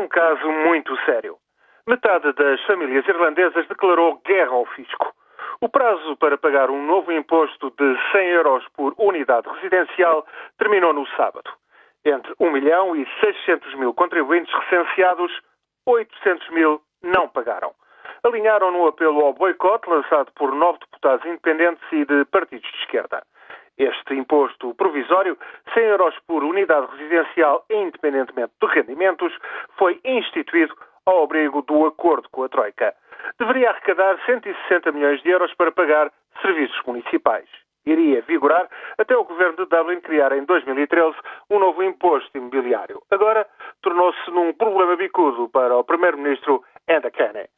um caso muito sério. Metade das famílias irlandesas declarou guerra ao fisco. O prazo para pagar um novo imposto de 100 euros por unidade residencial terminou no sábado. Entre 1 milhão e 600 mil contribuintes recenseados, 800 mil não pagaram. Alinharam no apelo ao boicote lançado por nove deputados independentes e de partidos de esquerda. Este imposto provisório, 100 euros por unidade residencial, independentemente de rendimentos, foi instituído ao abrigo do acordo com a Troika. Deveria arrecadar 160 milhões de euros para pagar serviços municipais. Iria vigorar até o governo de Dublin criar em 2013 um novo imposto imobiliário. Agora tornou-se num problema bicudo para o primeiro-ministro Enda Kenny.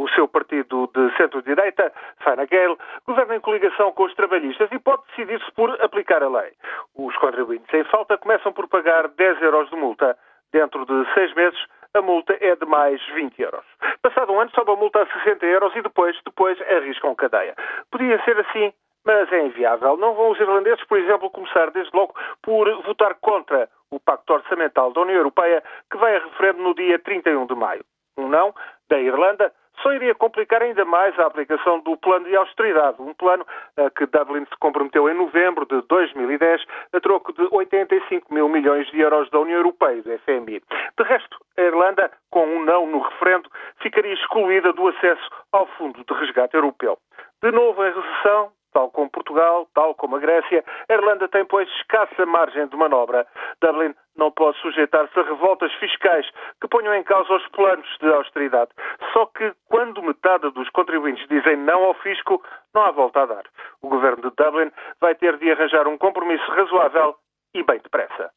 O seu partido de centro-direita, Fine Gael, governa em coligação com os trabalhistas e pode decidir-se por aplicar a lei. Os contribuintes em falta começam por pagar 10 euros de multa. Dentro de seis meses, a multa é de mais 20 euros. Passado um ano, sobe a multa a 60 euros e depois, depois arriscam cadeia. Podia ser assim, mas é inviável. Não vão os irlandeses, por exemplo, começar desde logo por votar contra o Pacto Orçamental da União Europeia, que vai a referendo no dia 31 de maio. Um não da Irlanda só iria complicar ainda mais a aplicação do plano de austeridade, um plano a que Dublin se comprometeu em novembro de 2010 a troco de 85 mil milhões de euros da União Europeia, do FMI. De resto, a Irlanda, com um não no referendo, ficaria excluída do acesso ao Fundo de Resgate Europeu. De novo em recessão, tal como Portugal, como a Grécia, a Irlanda tem, pois, escassa margem de manobra. Dublin não pode sujeitar-se a revoltas fiscais que ponham em causa os planos de austeridade. Só que, quando metade dos contribuintes dizem não ao fisco, não há volta a dar. O governo de Dublin vai ter de arranjar um compromisso razoável e bem depressa.